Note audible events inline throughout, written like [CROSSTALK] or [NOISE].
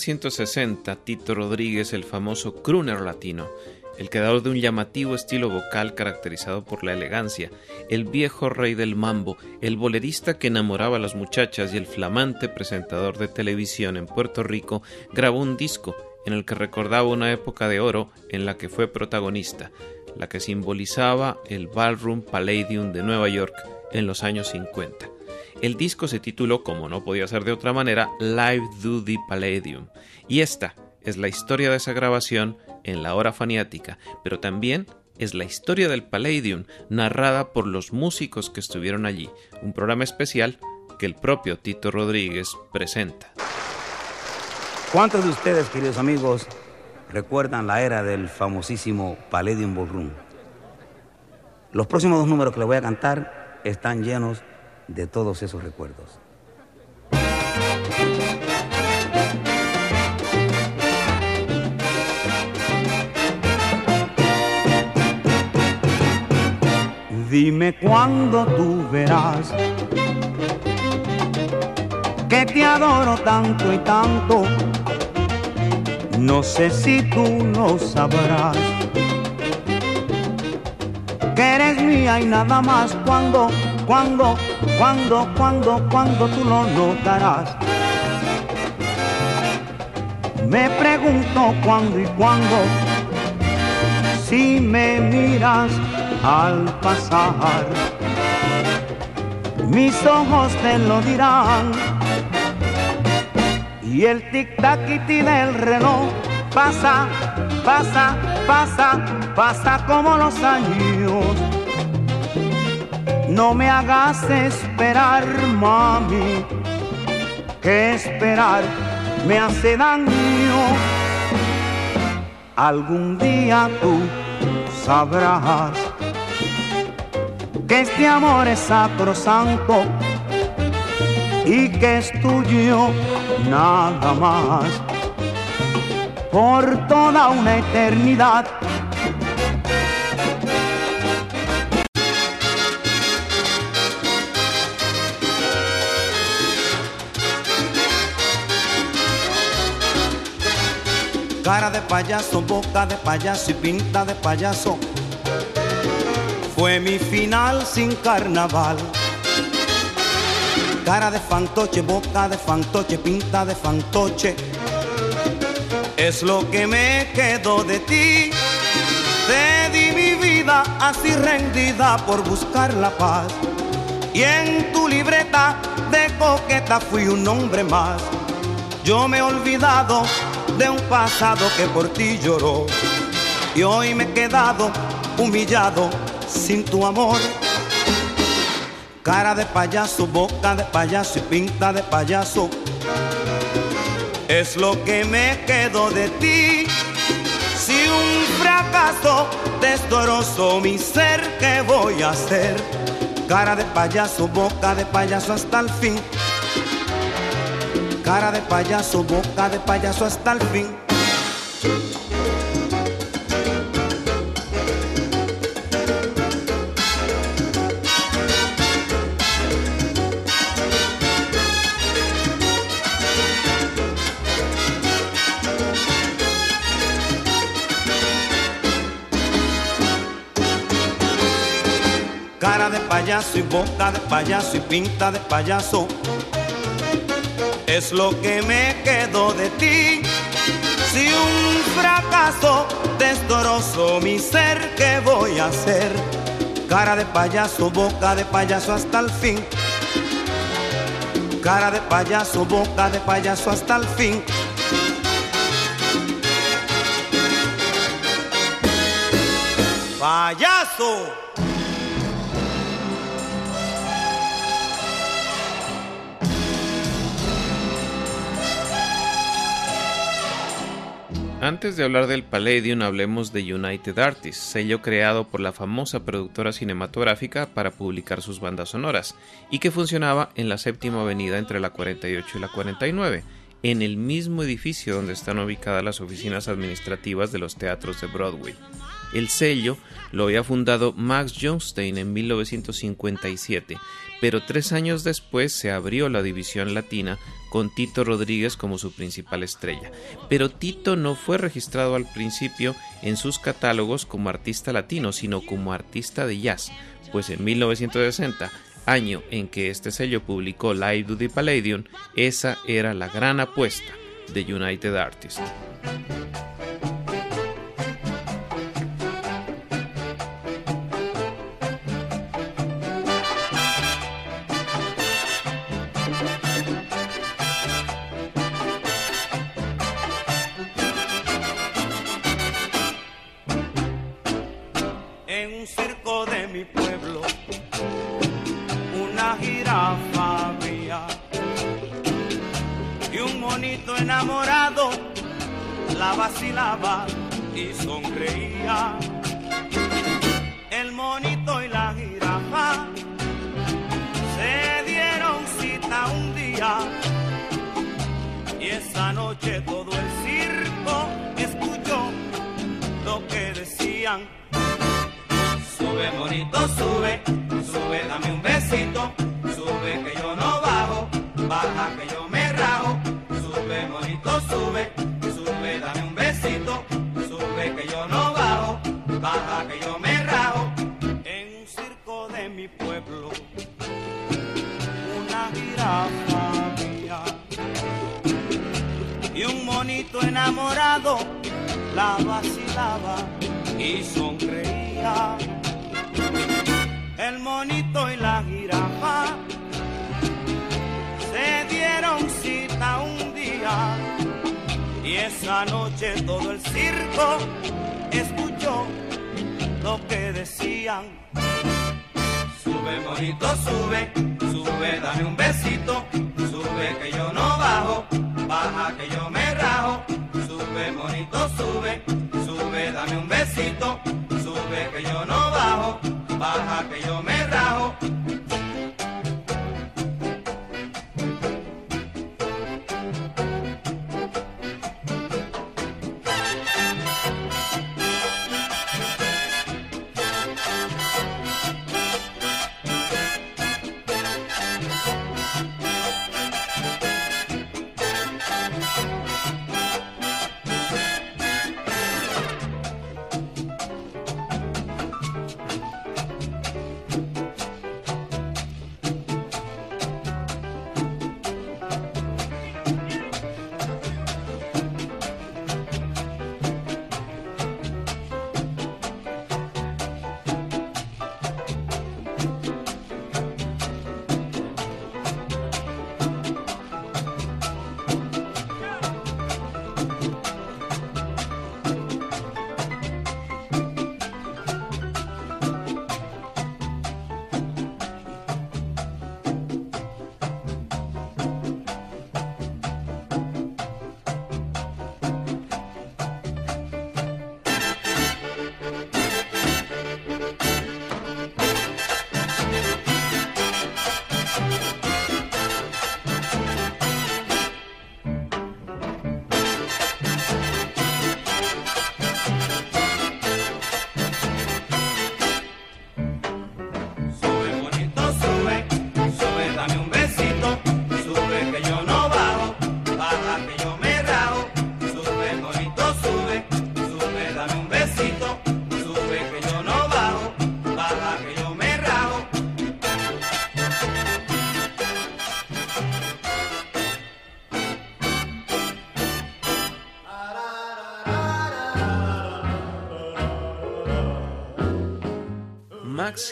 1960, Tito Rodríguez, el famoso crooner latino, el creador de un llamativo estilo vocal caracterizado por la elegancia, el viejo rey del mambo, el bolerista que enamoraba a las muchachas y el flamante presentador de televisión en Puerto Rico, grabó un disco en el que recordaba una época de oro en la que fue protagonista, la que simbolizaba el Ballroom Palladium de Nueva York en los años 50. El disco se tituló, como no podía ser de otra manera, Live Do the Palladium. Y esta es la historia de esa grabación en la hora faniática, pero también es la historia del Palladium narrada por los músicos que estuvieron allí, un programa especial que el propio Tito Rodríguez presenta. ¿Cuántos de ustedes, queridos amigos, recuerdan la era del famosísimo Palladium Ballroom? Los próximos dos números que les voy a cantar están llenos de todos esos recuerdos. Dime cuándo tú verás que te adoro tanto y tanto. No sé si tú lo sabrás. Que eres mía y nada más cuando, cuando, cuando, cuando, cuando tú lo notarás. Me pregunto cuándo y cuándo, si me miras al pasar. Mis ojos te lo dirán. Y el tic-tac-iti del reloj pasa, pasa, pasa, pasa como los años. No me hagas esperar, mami, que esperar me hace daño. Algún día tú sabrás que este amor es sacrosanto y que es tuyo nada más por toda una eternidad. Cara de payaso, boca de payaso y pinta de payaso. Fue mi final sin carnaval. Cara de fantoche, boca de fantoche, pinta de fantoche. Es lo que me quedó de ti. Te di mi vida así rendida por buscar la paz. Y en tu libreta de coqueta fui un hombre más. Yo me he olvidado de un pasado que por ti lloró. Y hoy me he quedado humillado sin tu amor. Cara de payaso, boca de payaso y pinta de payaso. Es lo que me quedó de ti. Si un fracaso destrozó mi ser, ¿qué voy a hacer? Cara de payaso, boca de payaso hasta el fin. Cara de payaso, boca de payaso hasta el fin. Cara de payaso y boca de payaso y pinta de payaso. Es lo que me quedó de ti. Si un fracaso destrozo mi ser, ¿qué voy a hacer? Cara de payaso, boca de payaso hasta el fin. Cara de payaso, boca de payaso hasta el fin. Payaso. Antes de hablar del Palladium, hablemos de United Artists, sello creado por la famosa productora cinematográfica para publicar sus bandas sonoras, y que funcionaba en la séptima avenida entre la 48 y la 49, en el mismo edificio donde están ubicadas las oficinas administrativas de los teatros de Broadway. El sello lo había fundado Max Johnstein en 1957, pero tres años después se abrió la división latina con Tito Rodríguez como su principal estrella. Pero Tito no fue registrado al principio en sus catálogos como artista latino, sino como artista de jazz, pues en 1960 año en que este sello publicó Live to the Palladium, esa era la gran apuesta de United Artists. Enamorado la vacilaba y sonreía. El monito y la jirafa se dieron cita un día y esa noche todo el circo escuchó lo que decían. Sube, monito, sube, sube, dame un besito. Sube que yo no bajo, baja que yo sube, sube, dame un besito. Sube que yo no bajo, baja que yo me rajo. En un circo de mi pueblo, una jirafa había y un monito enamorado la vacilaba y sonreía. El monito y la jirafa se dieron cita un día y esa noche todo el circo escuchó lo que decían. Sube, monito, sube, sube, dame un besito. Sube que yo no bajo, baja que yo me rajo. Sube, monito, sube, sube, dame un besito. Sube que yo no bajo, baja que yo me rajo.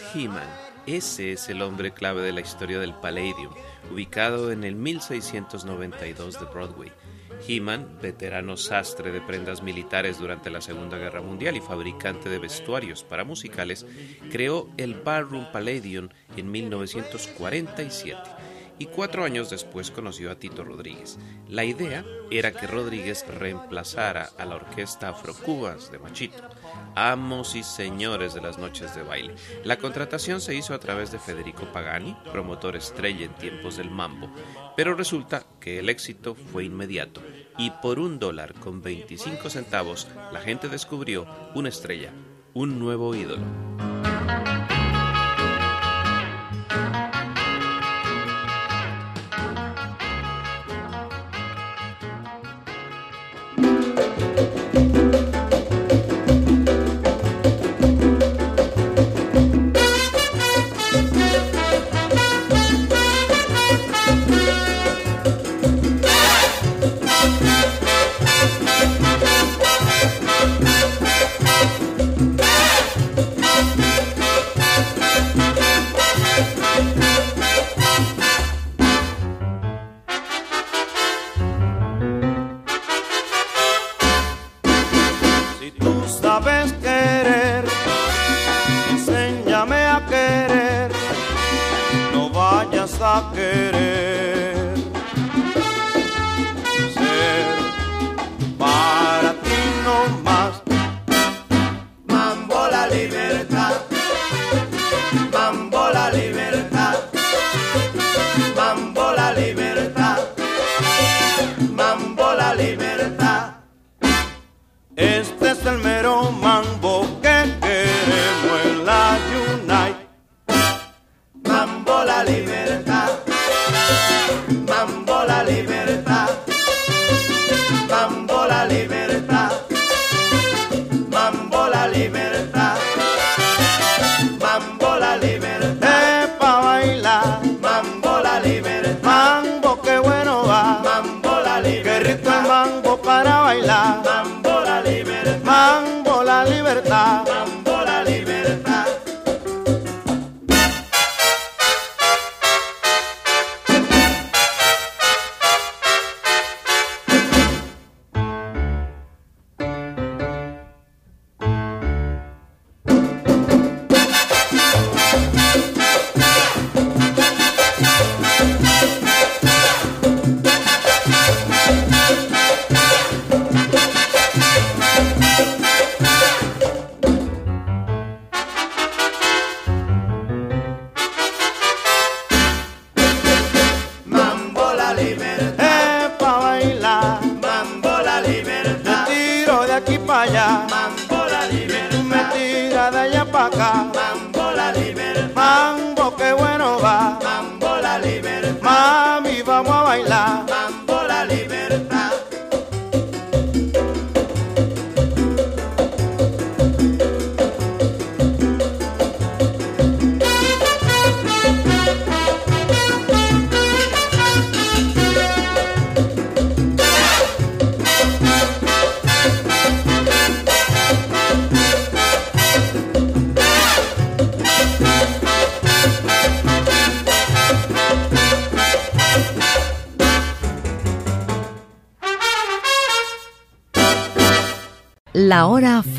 Max Heeman, ese es el hombre clave de la historia del Palladium, ubicado en el 1692 de Broadway. Heeman, veterano sastre de prendas militares durante la Segunda Guerra Mundial y fabricante de vestuarios para musicales, creó el Barroom Palladium en 1947 y cuatro años después conoció a Tito Rodríguez. La idea era que Rodríguez reemplazara a la orquesta Afrocubas de Machito, amos y señores de las noches de baile. La contratación se hizo a través de Federico Pagani, promotor estrella en tiempos del mambo, pero resulta que el éxito fue inmediato y por un dólar con 25 centavos la gente descubrió una estrella, un nuevo ídolo.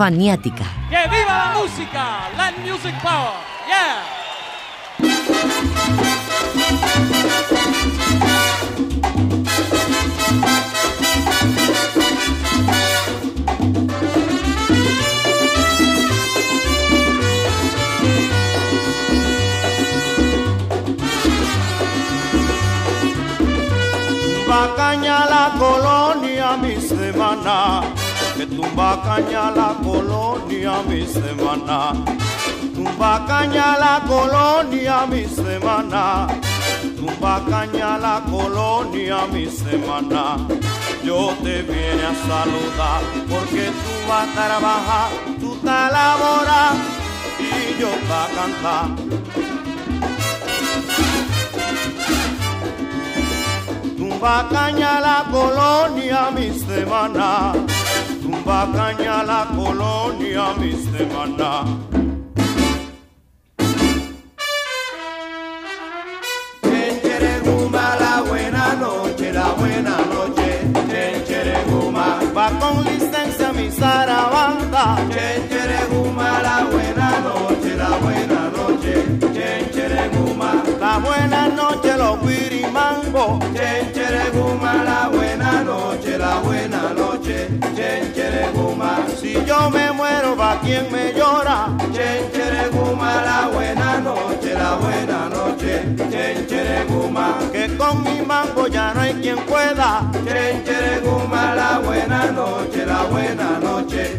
Hora faniática. ¡Que viva la música! ¡La Music Power! ¡Yeah! Bacaña la colonia, mi semana tumba caña la colonia mi semana. Tumba caña la colonia mi semana. Tumba caña la colonia mi semana. Yo te viene a saludar porque tú vas a trabajar, tú te laborar y yo a cantar. Tumba caña la colonia mi semana tumba caña la colonia mi semana. Si yo me muero, va quien me llora. Chenchereguma, la buena noche, la buena noche. Chenchereguma, que con mi mango ya no hay quien pueda. Chenchereguma, la buena noche, la buena noche.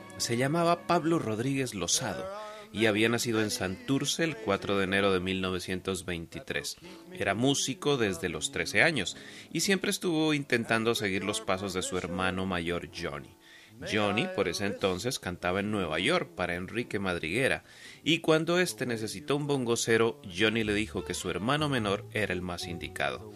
Se llamaba Pablo Rodríguez Lozado y había nacido en Santurce el 4 de enero de 1923. Era músico desde los 13 años y siempre estuvo intentando seguir los pasos de su hermano mayor Johnny. Johnny por ese entonces cantaba en Nueva York para Enrique Madriguera y cuando éste necesitó un bongocero, Johnny le dijo que su hermano menor era el más indicado.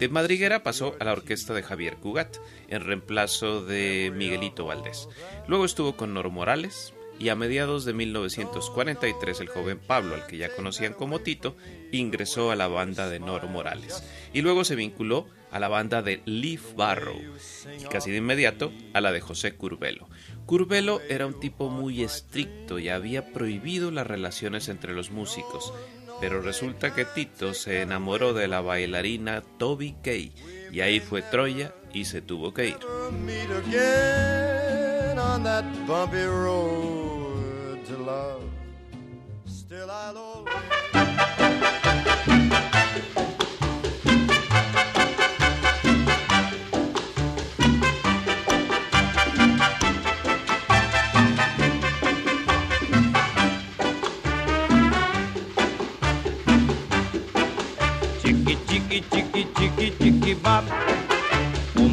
De Madriguera pasó a la orquesta de Javier Cugat, en reemplazo de Miguelito Valdés. Luego estuvo con Nor Morales, y a mediados de 1943 el joven Pablo, al que ya conocían como Tito, ingresó a la banda de Nor Morales y luego se vinculó a la banda de Leaf Barrow y casi de inmediato a la de José Curbelo. Curbelo era un tipo muy estricto y había prohibido las relaciones entre los músicos, pero resulta que Tito se enamoró de la bailarina Toby Kay y ahí fue Troya y se tuvo que ir.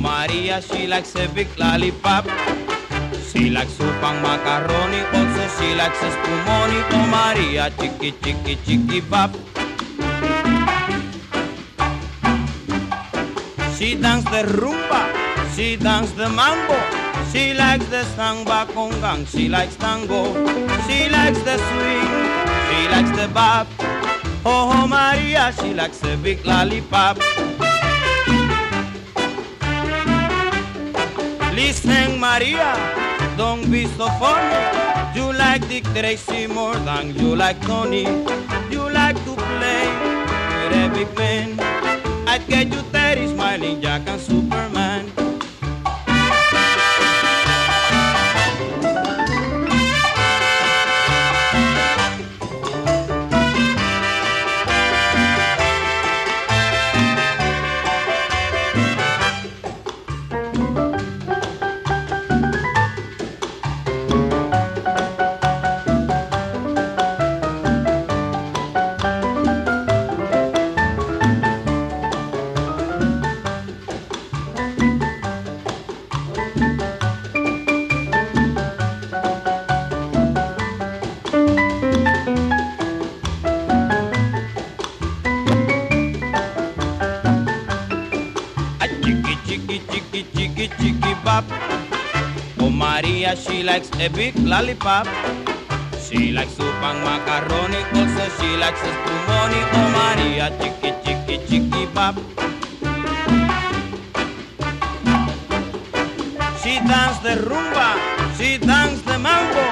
Maria, she likes a big lollipop. She likes soup macaroni, also she likes a spumoni. Oh Maria, chicky chicky chicky bop. She dance the rumba, she dances the mambo. She likes the samba congang, she likes tango. She likes the swing, she likes the bop. Oh Maria, she likes a big lollipop. Listen, Maria, don't be so funny. You like Dick Tracy more than you like Tony. You like to play with a big man. I'd get you 30 smiling Jack and Superman. She likes a big lollipop. She likes soup and macaroni, also she likes a spumoni. Oh Maria, chicky chicky chicky bop. She dance the rumba, she dance the mambo.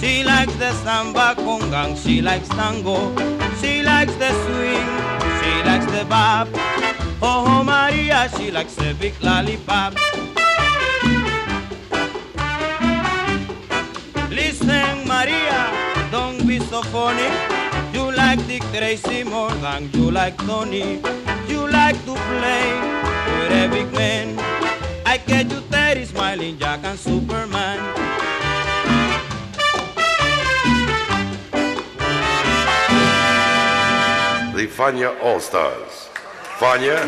She likes the samba congang, she likes tango. She likes the swing, she likes the the bop. Oh, oh, Maria, she likes a big lollipop. Maria, don't be so funny. You like Dick Tracy more than you like Tony. You like to play with a big man. I get you Terry smiling Jack and Superman. The Fania All Stars. Fania,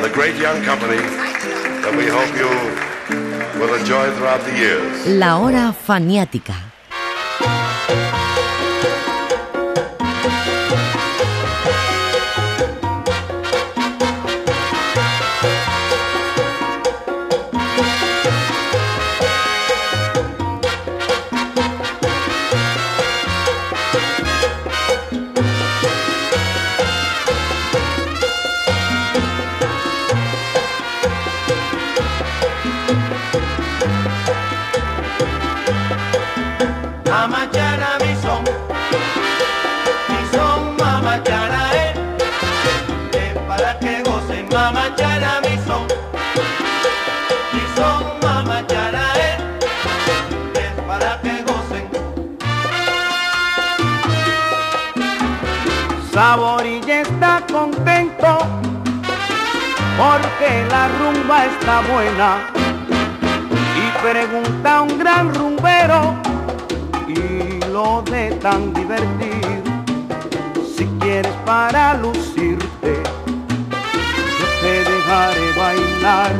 the great young company that we hope you will enjoy throughout the years. La hora faniática. Saborilla está contento porque la rumba está buena. Y pregunta a un gran rumbero y lo de tan divertido si quieres para lucirte yo te dejaré bailar.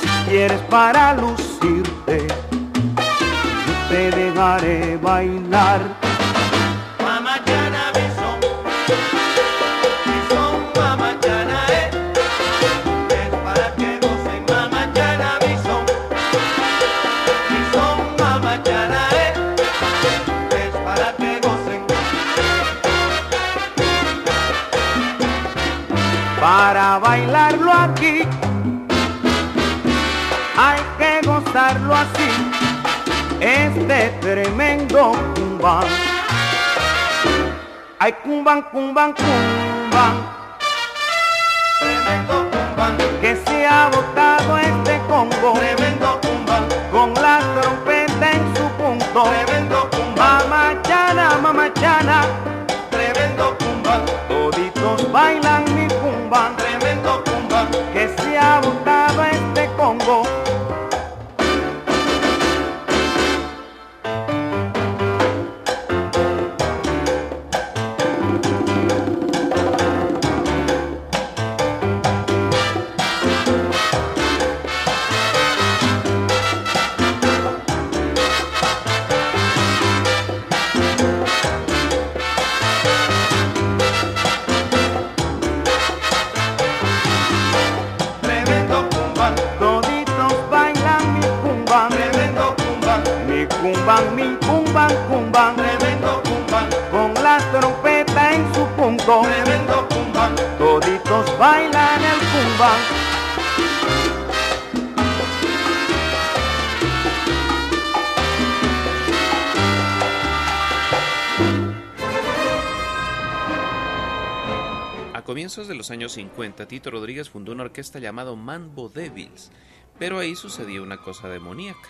Si quieres para lucirte yo te dejaré bailar Para bailarlo aquí. Hay que gozarlo así, este tremendo cumbán. Ay, cumban, cumban, cumban, Tremendo cumban, que se ha botado este congo tremendo A comienzos de los años 50, Tito Rodríguez fundó una orquesta llamada Mambo Devils, pero ahí sucedía una cosa demoníaca.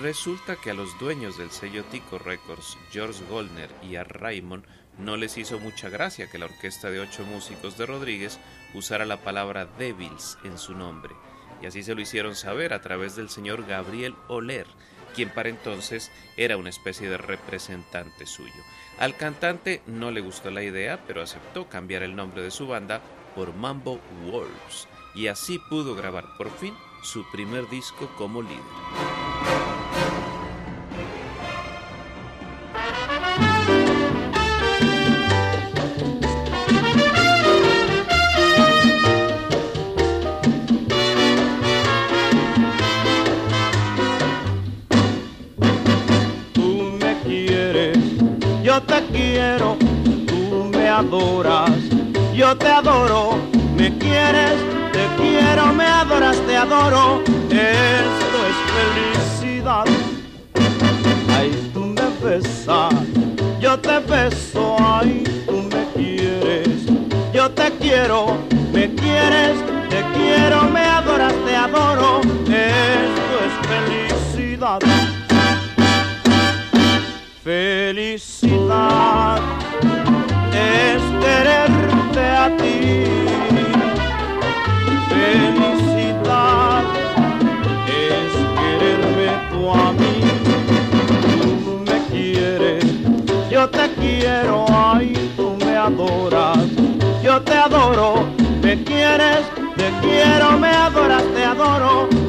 Resulta que a los dueños del sello Tico Records, George Goldner y a Raymond, no les hizo mucha gracia que la orquesta de ocho músicos de Rodríguez usara la palabra Devils en su nombre, y así se lo hicieron saber a través del señor Gabriel Oler, quien para entonces era una especie de representante suyo. Al cantante no le gustó la idea, pero aceptó cambiar el nombre de su banda por Mambo Wolves, y así pudo grabar por fin su primer disco como líder. Yo te quiero, tú me adoras, yo te adoro, me quieres, te quiero, me adoras, te adoro, esto es felicidad. Ay, tú me besas, yo te beso, ay, tú me quieres, yo te quiero. me quieres, te quiero, me adoras, te adoro. Esto es felicidad. Felicidad es quererte a ti. Felicidad es quererme tú a mí. Tú me quieres, yo te quiero, ay, tú me adoras. Yo te adoro, me quieres, te quiero, me adoras, te adoro.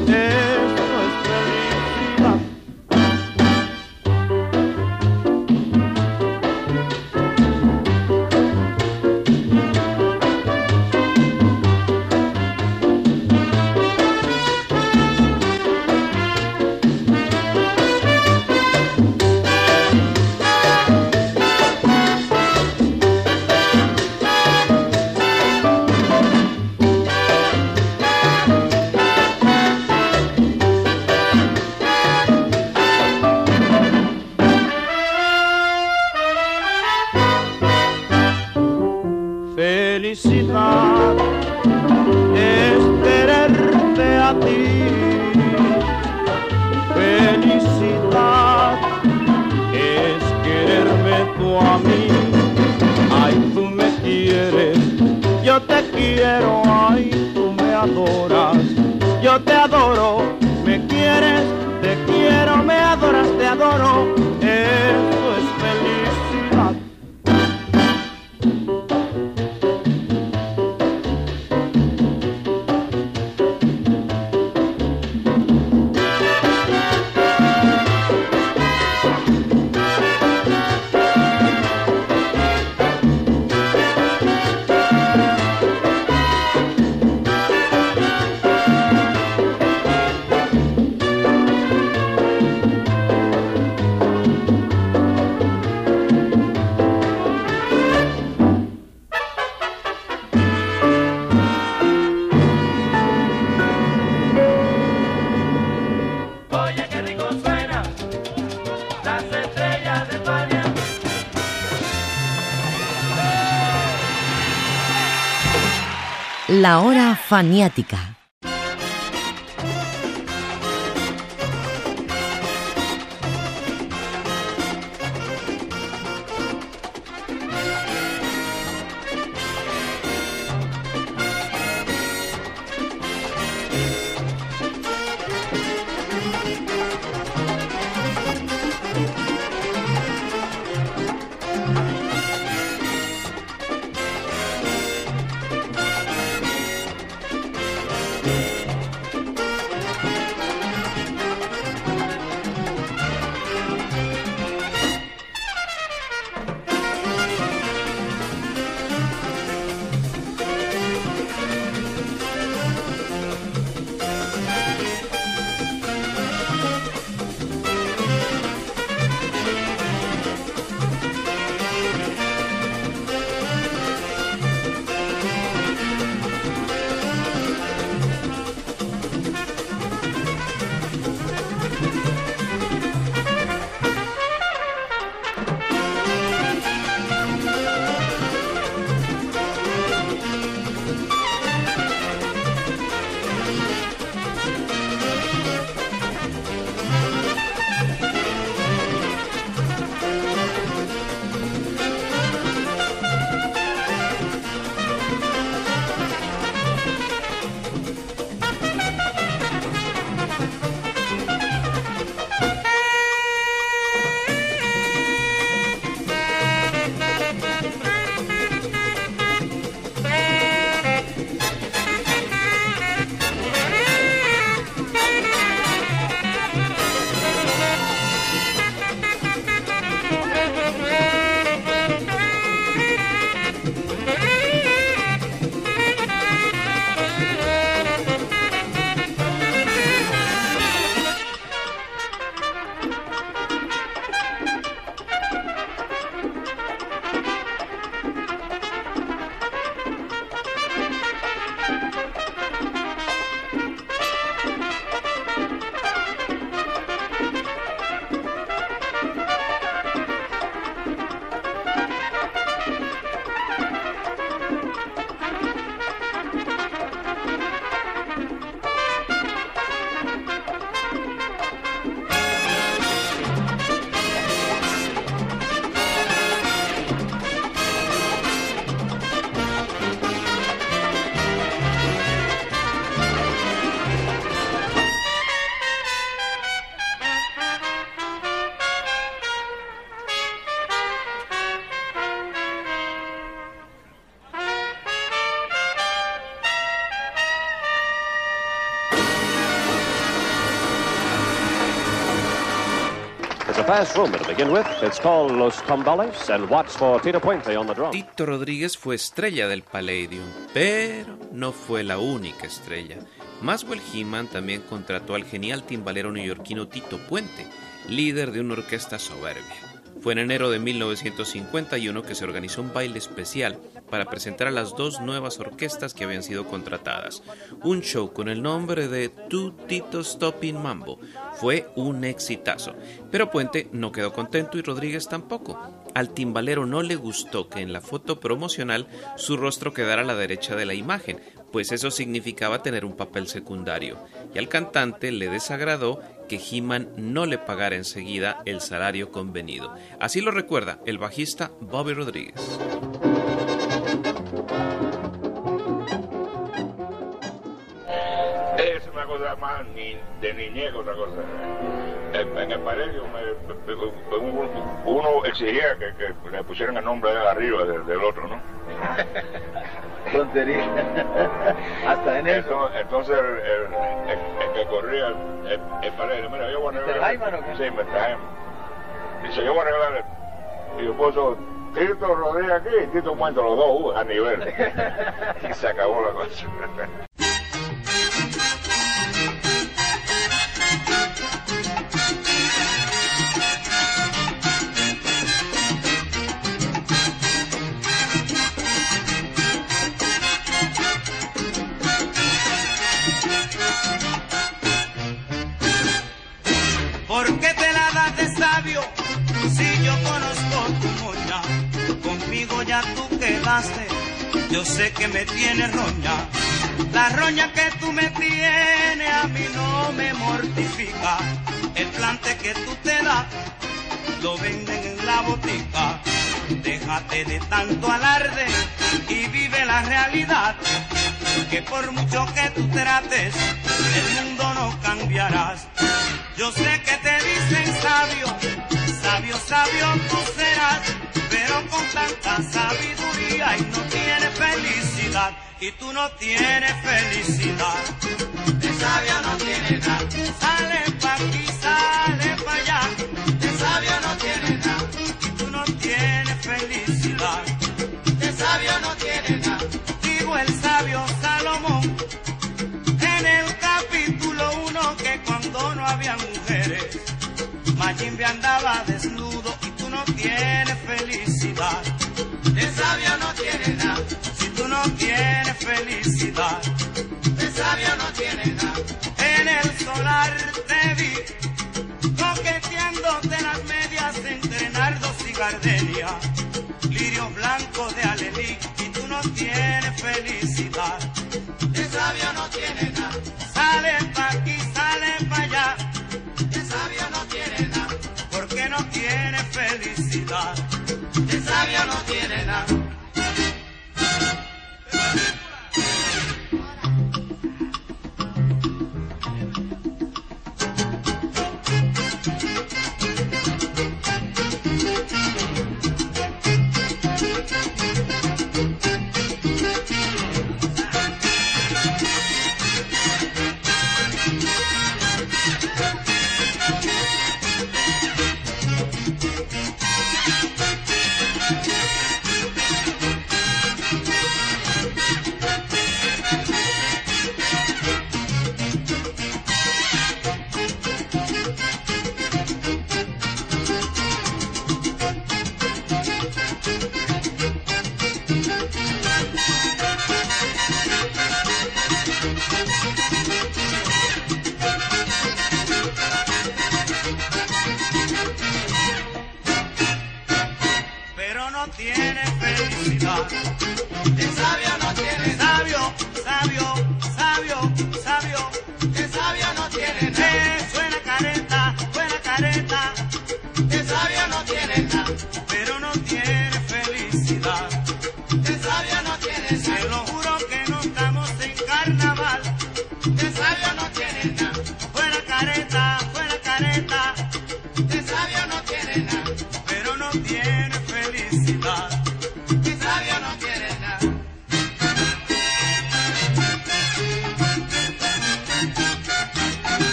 La hora faniática. Fast rumba to begin with. It's called Los Tambales and watch for Tito Puente on the drum. Tito Rodríguez fue estrella del Palladium, pero no fue la única estrella. Maswell Heeman también contrató al genial timbalero neoyorquino Tito Puente, líder de una orquesta soberbia. Fue en enero de 1951 que se organizó un baile especial para presentar a las dos nuevas orquestas que habían sido contratadas. Un show con el nombre de Tu Tito Stopping Mambo. Fue un exitazo. Pero Puente no quedó contento y Rodríguez tampoco. Al timbalero no le gustó que en la foto promocional su rostro quedara a la derecha de la imagen, pues eso significaba tener un papel secundario. Y al cantante le desagradó que He-Man no le pagara enseguida el salario convenido. Así lo recuerda el bajista Bobby Rodríguez. Ni, de niñez que otra cosa. En, en el colegio uno exigía que, que, le pusieran el nombre de arriba del, del otro, ¿no? [LAUGHS] Tontería. Hasta en eso. Entonces, el, el, el, que corría el, el pared, mira, yo voy a regalar. ¿Mr. o qué? Sí, Mr. Jaime. Dice, yo voy a regalar. Y yo puso Tito Rodríguez aquí y Tito Muerto, los dos uh, a nivel. [LAUGHS] y se acabó la cosa. Yo sé que me tienes roña. La roña que tú me tienes a mí no me mortifica. El plante que tú te das lo venden en la botica. Déjate de tanto alarde y vive la realidad. Que por mucho que tú trates, el mundo no cambiarás. Yo sé que te dicen sabio, sabio, sabio tú serás, pero con tanta sabiduría y tú no tienes felicidad. De sabio no tienes nada, sale pa' aquí, sale pa' allá. De sabio no tienes nada, y tú no tienes felicidad. De sabio no tienes nada, digo el sabio Salomón en el capítulo 1 que cuando no había mujeres, Mayimbe andaba desnudo y tú no tienes felicidad. Te vi, coqueteándote las medias entre nardos y gardenia. Lirio blanco de alelí y tú no tienes felicidad. De sabio no tiene nada. Sale pa' aquí, sale pa' allá. De sabio no tiene nada. Porque no tiene felicidad. De sabio no tiene nada.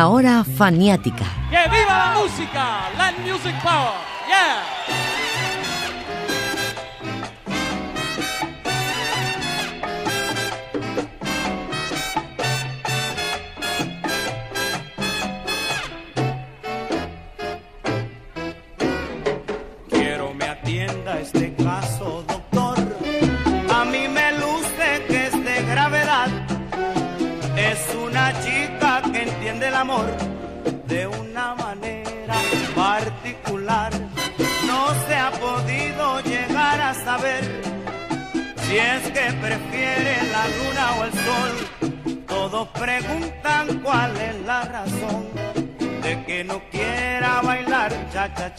La hora faniática. ¡Que viva la música! Land Music Power. Yeah.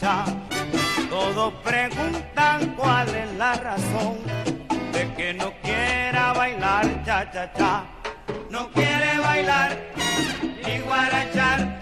Todos preguntan cuál es la razón de que no quiera bailar cha cha cha. No quiere bailar ni guarachar,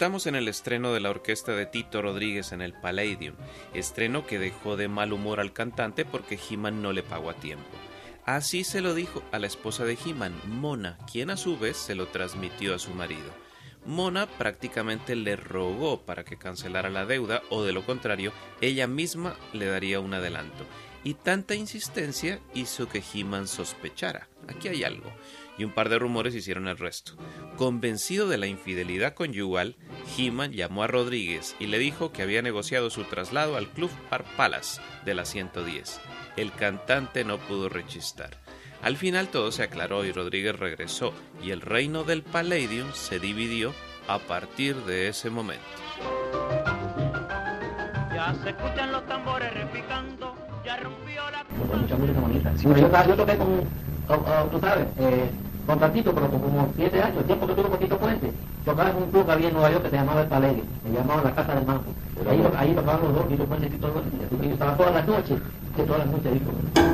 Estamos en el estreno de la orquesta de Tito Rodríguez en el Palladium, estreno que dejó de mal humor al cantante porque He-Man no le pagó a tiempo. Así se lo dijo a la esposa de He-Man, Mona, quien a su vez se lo transmitió a su marido. Mona prácticamente le rogó para que cancelara la deuda o de lo contrario, ella misma le daría un adelanto. Y tanta insistencia hizo que He-Man sospechara. Aquí hay algo. Y un par de rumores hicieron el resto. Convencido de la infidelidad conyugal, He-Man llamó a Rodríguez y le dijo que había negociado su traslado al Club Park Palace de la 110. El cantante no pudo rechistar. Al final todo se aclaró y Rodríguez regresó y el reino del Palladium se dividió a partir de ese momento. Ya se escuchan los tambores repicando, ya rompió la... mucha música bonita. Sí, yo, yo toqué con, con- con, tú sabes, eh, con Tantito, pero como siete años, el tiempo que tuve Tito Puente, tocaba en un club que había en Nueva York que se llamaba El Palegue, se llamaba La Casa del Mango. Ahí, ahí tocaban los dos, Tito Puente y Tito yo estaba todas las noches, que todas las noches disco.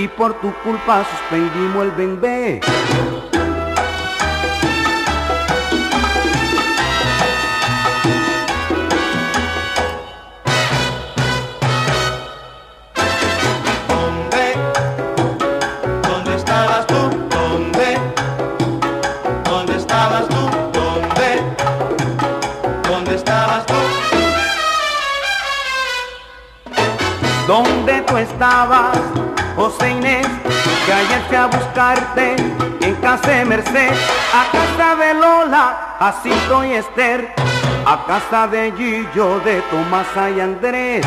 Y por tu culpa suspendimos el bembé. ¿Dónde? ¿Dónde estabas tú? ¿Dónde? ¿Dónde estabas José Inés? Que ayer fui a buscarte en casa de Merced, a casa de Lola, Jacinto y Esther, a casa de Gillo, de Tomasa y Andrés.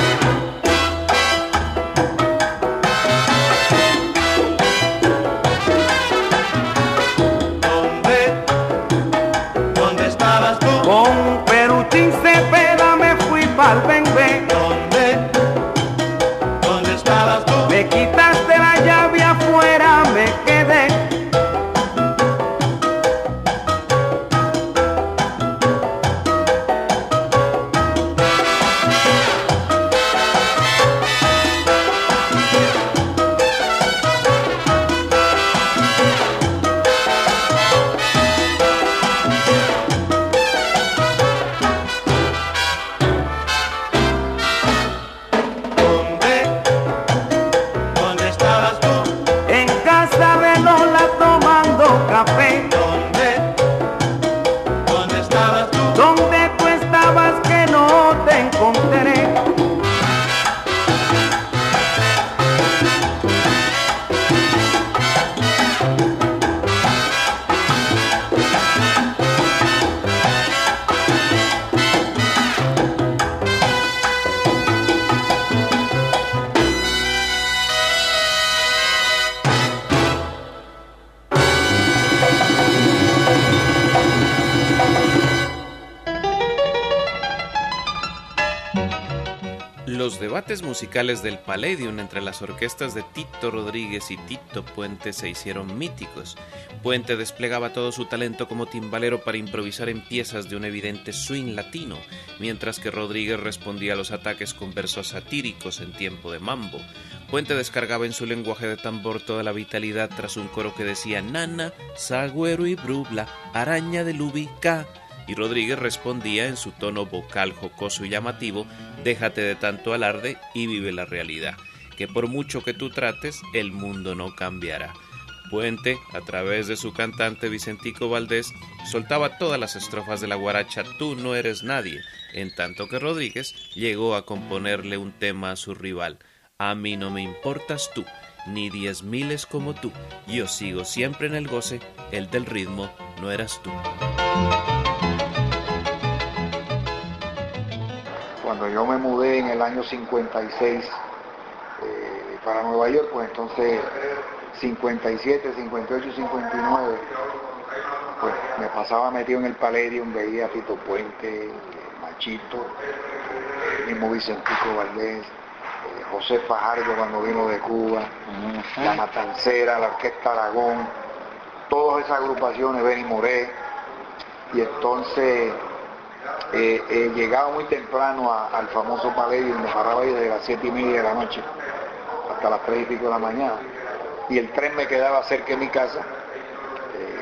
Debates musicales del Palladium entre las orquestas de Tito Rodríguez y Tito Puente se hicieron míticos. Puente desplegaba todo su talento como timbalero para improvisar en piezas de un evidente swing latino, mientras que Rodríguez respondía a los ataques con versos satíricos en tiempo de mambo. Puente descargaba en su lenguaje de tambor toda la vitalidad tras un coro que decía Nana, Sagüero y Brubla, araña de Lubica y Rodríguez respondía en su tono vocal jocoso y llamativo, déjate de tanto alarde y vive la realidad, que por mucho que tú trates, el mundo no cambiará. Puente, a través de su cantante Vicentico Valdés, soltaba todas las estrofas de la guaracha Tú no eres nadie, en tanto que Rodríguez llegó a componerle un tema a su rival, A mí no me importas tú, ni diez miles como tú, yo sigo siempre en el goce, el del ritmo no eras tú. Cuando yo me mudé en el año 56 eh, para Nueva York, pues entonces 57, 58, 59, pues me pasaba metido en el Palladium, veía a Tito Puente, eh, Machito, el mismo Vicentico Valdés, eh, José Fajardo cuando vino de Cuba, La Matancera, la Orquesta Aragón, todas esas agrupaciones, Benny Moré, y entonces eh, eh, llegaba muy temprano a- al famoso Palladium, me paraba ahí desde las siete y media de la noche hasta las tres y pico de la mañana, y el tren me quedaba cerca de mi casa, eh,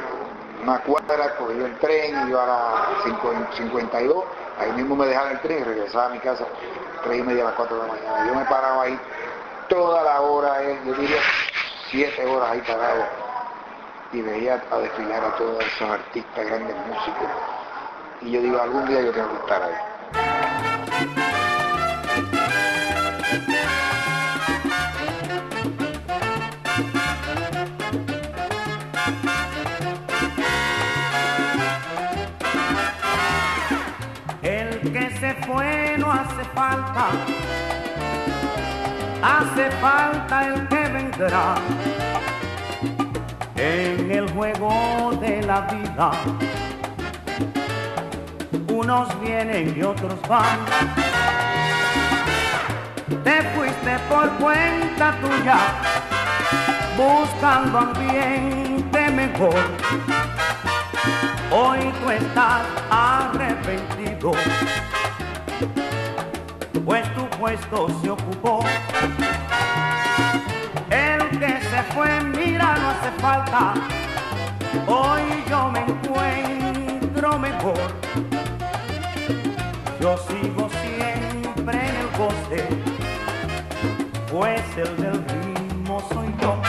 una cuadra, cogía el tren, iba a las cinco- 52, ahí mismo me dejaba el tren y regresaba a mi casa tres y media a las cuatro de la mañana. Yo me paraba ahí toda la hora, eh, yo diría siete horas ahí parado y veía a desfilar a todos esos artistas, grandes músicos. Y yo digo, algún día yo que estar ahí. El que se fue no hace falta, hace falta el que vendrá. En el juego de la vida, unos vienen y otros van. Te fuiste por cuenta tuya, buscando ambiente mejor. Hoy tú estás arrepentido, pues tu puesto se ocupó. El que se fue, mira, no hace falta. Hoy yo me encuentro mejor. Yo sigo siempre en el goce, pues el del ritmo soy yo.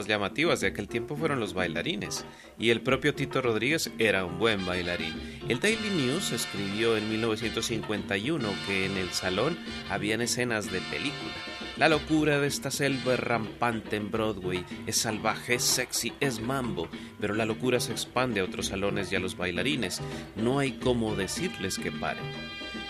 Más llamativas de aquel tiempo fueron los bailarines, y el propio Tito Rodríguez era un buen bailarín. El Daily News escribió en 1951 que en el salón habían escenas de película. La locura de esta selva es rampante en Broadway, es salvaje, es sexy, es mambo, pero la locura se expande a otros salones y a los bailarines. No hay cómo decirles que paren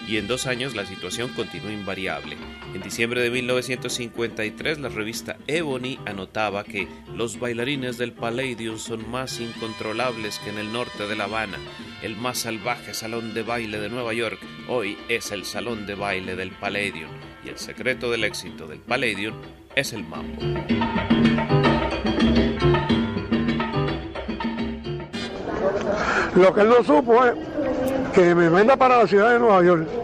y en dos años la situación continuó invariable. En diciembre de 1953 la revista Ebony anotaba que los bailarines del Palladium son más incontrolables que en el norte de La Habana. El más salvaje salón de baile de Nueva York hoy es el salón de baile del Palladium y el secreto del éxito del Palladium es el mambo. Lo que él no supo es que me manda para la ciudad de Nueva York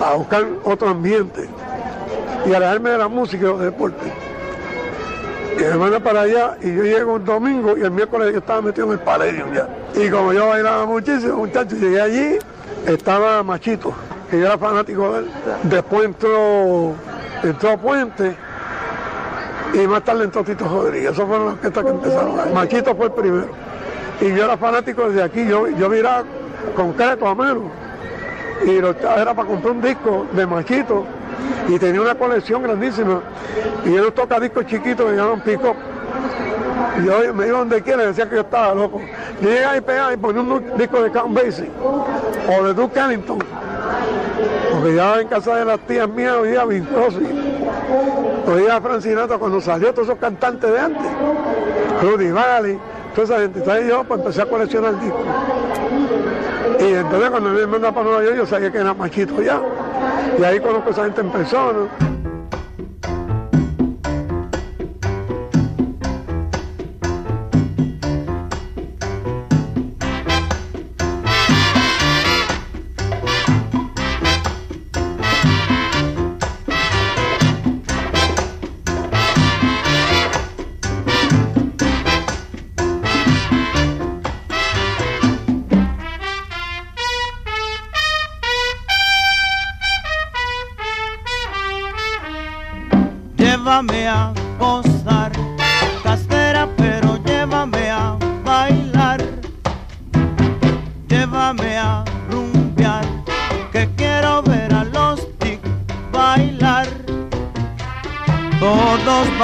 a buscar otro ambiente y alejarme de la música y los deportes. Y me manda para allá y yo llego un domingo y el miércoles yo estaba metido en el Palladium ya. Y como yo bailaba muchísimo, muchachos, llegué allí, estaba Machito, que yo era fanático de él. Después entró, entró Puente y más tarde entró Tito Rodríguez. Esos fueron las orquestas que empezaron. ahí. Machito fue el primero. Y yo era fanático desde aquí, yo, yo miraba concreto a menos. Y lo, era para comprar un disco de Machito y tenía una colección grandísima. Y él toca discos chiquitos que llaman pico. Y yo me iba donde quiera y decía que yo estaba loco. Yo llegaba y pegaba y ponía un disco de Count Basie o de Duke Ellington. Porque ya en casa de las tías mías oía Bing Crosby, oía Francinata cuando salió todos esos cantantes de antes, Rudy Valley, toda esa gente. Entonces yo pues, empecé a coleccionar discos. Y entonces cuando me manda para Nueva York yo sabía que era machito ya. Y ahí conozco a esa gente en persona.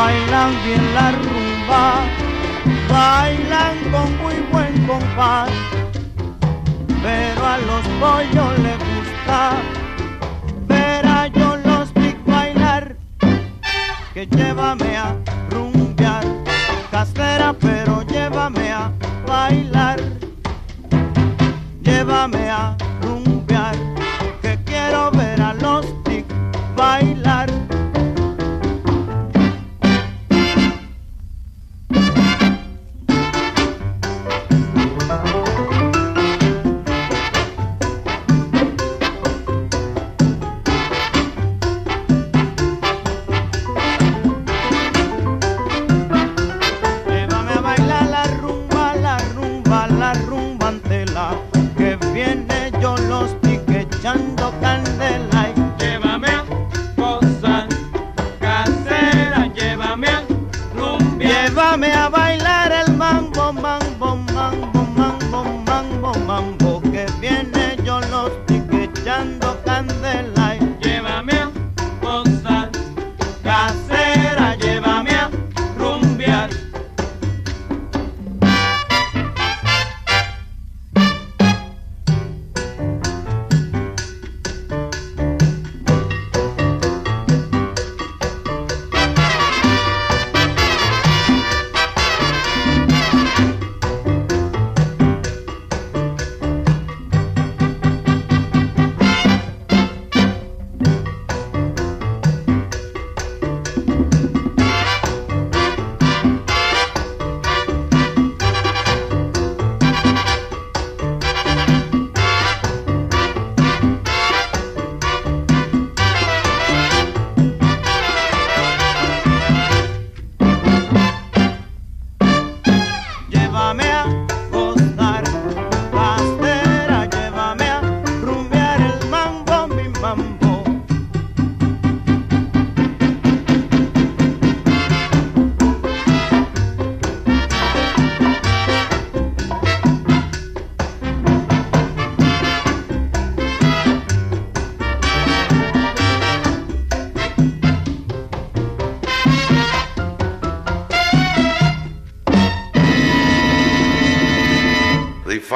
Bailan bien la rumba, bailan con muy buen compás. Pero a los pollos les gusta ver a yo los tic bailar que llévame a rumbear, castera, pero llévame a bailar, llévame a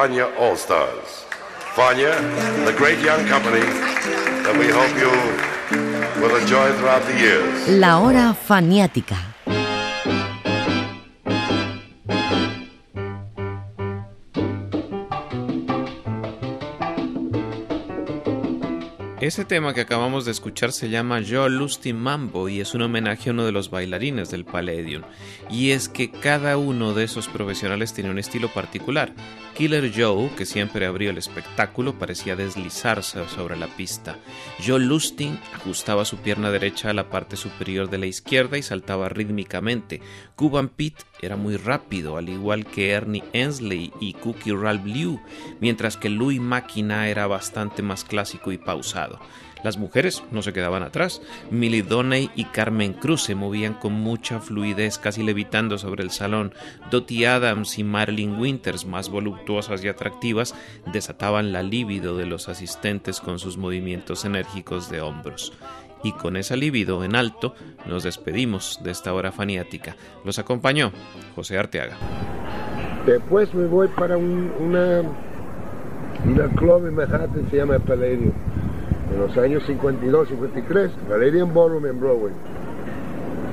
Fania All Stars. Fania, the great young company that we hope you will enjoy throughout the years. La hora faniática. Ese tema que acabamos de escuchar se llama Joe Lusty Mambo y es un homenaje a uno de los bailarines del Palladium. Y es que cada uno de esos profesionales tiene un estilo particular. Killer Joe, que siempre abrió el espectáculo, parecía deslizarse sobre la pista. Joe Lusting ajustaba su pierna derecha a la parte superior de la izquierda y saltaba rítmicamente. Cuban Pete era muy rápido, al igual que Ernie Ensley y Cookie Ralph Liu, mientras que Louis Máquina era bastante más clásico y pausado. Las mujeres no se quedaban atrás. Millie Doney y Carmen Cruz se movían con mucha fluidez, casi levitando sobre el salón. Dottie Adams y Marilyn Winters, más voluptuosas y atractivas, desataban la libido de los asistentes con sus movimientos enérgicos de hombros. Y con esa libido en alto, nos despedimos de esta hora faniática. Los acompañó José Arteaga. Después me voy para un, una, una club en Manhattan, se llama Palladium en los años 52, 53, Valerian Ballroom en Broadway.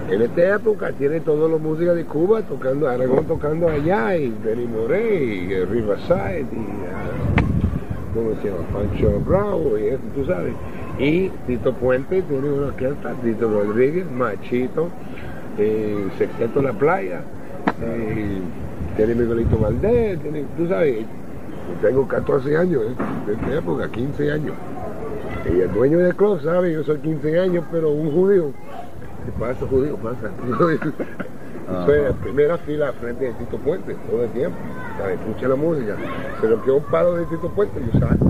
En esta época tiene toda la música de Cuba tocando, Aragón tocando allá, y Benny Moré, y Riverside, y uh, ¿cómo se llama? Pancho Bravo, y eso, tú sabes. Y Tito Puente tiene una orquesta, Tito Rodríguez, Machito, eh, Sexteto La Playa, tiene Miguelito Valdés, tú sabes, tengo 14 años, ¿eh? de esta época, 15 años. Y el dueño del club sabe, yo soy 15 años, pero un judío. ¿Qué pasa, judío? Pasa. [LAUGHS] Soy en primera fila frente de Tito Puente todo el tiempo. ¿sabes? Escucha la música. Pero que un palo de Tito Puente, yo salgo.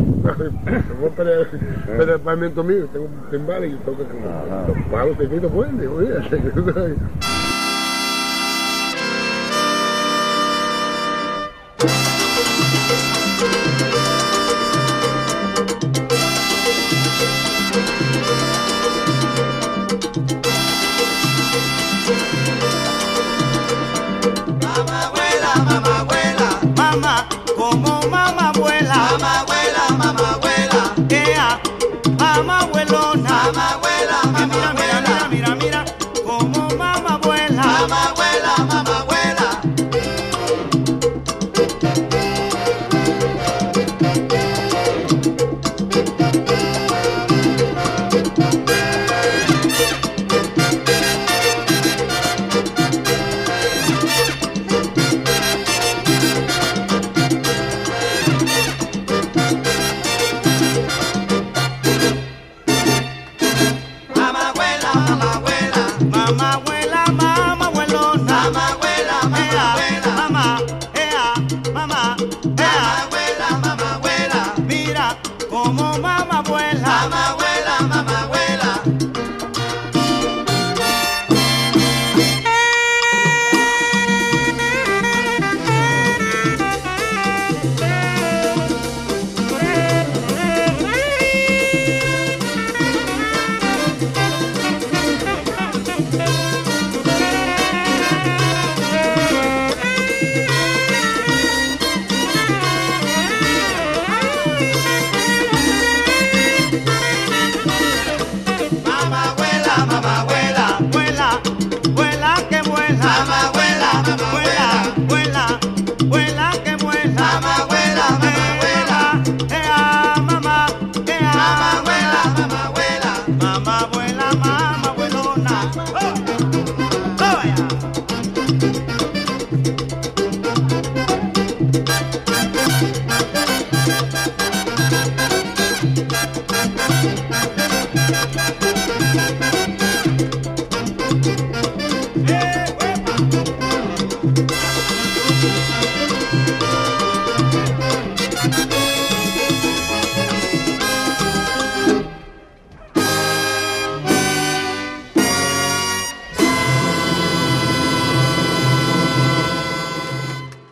Voy para el, para el apartamento mío, tengo un timbal y yo toco con los palos de Tito Puente. [LAUGHS] [LAUGHS]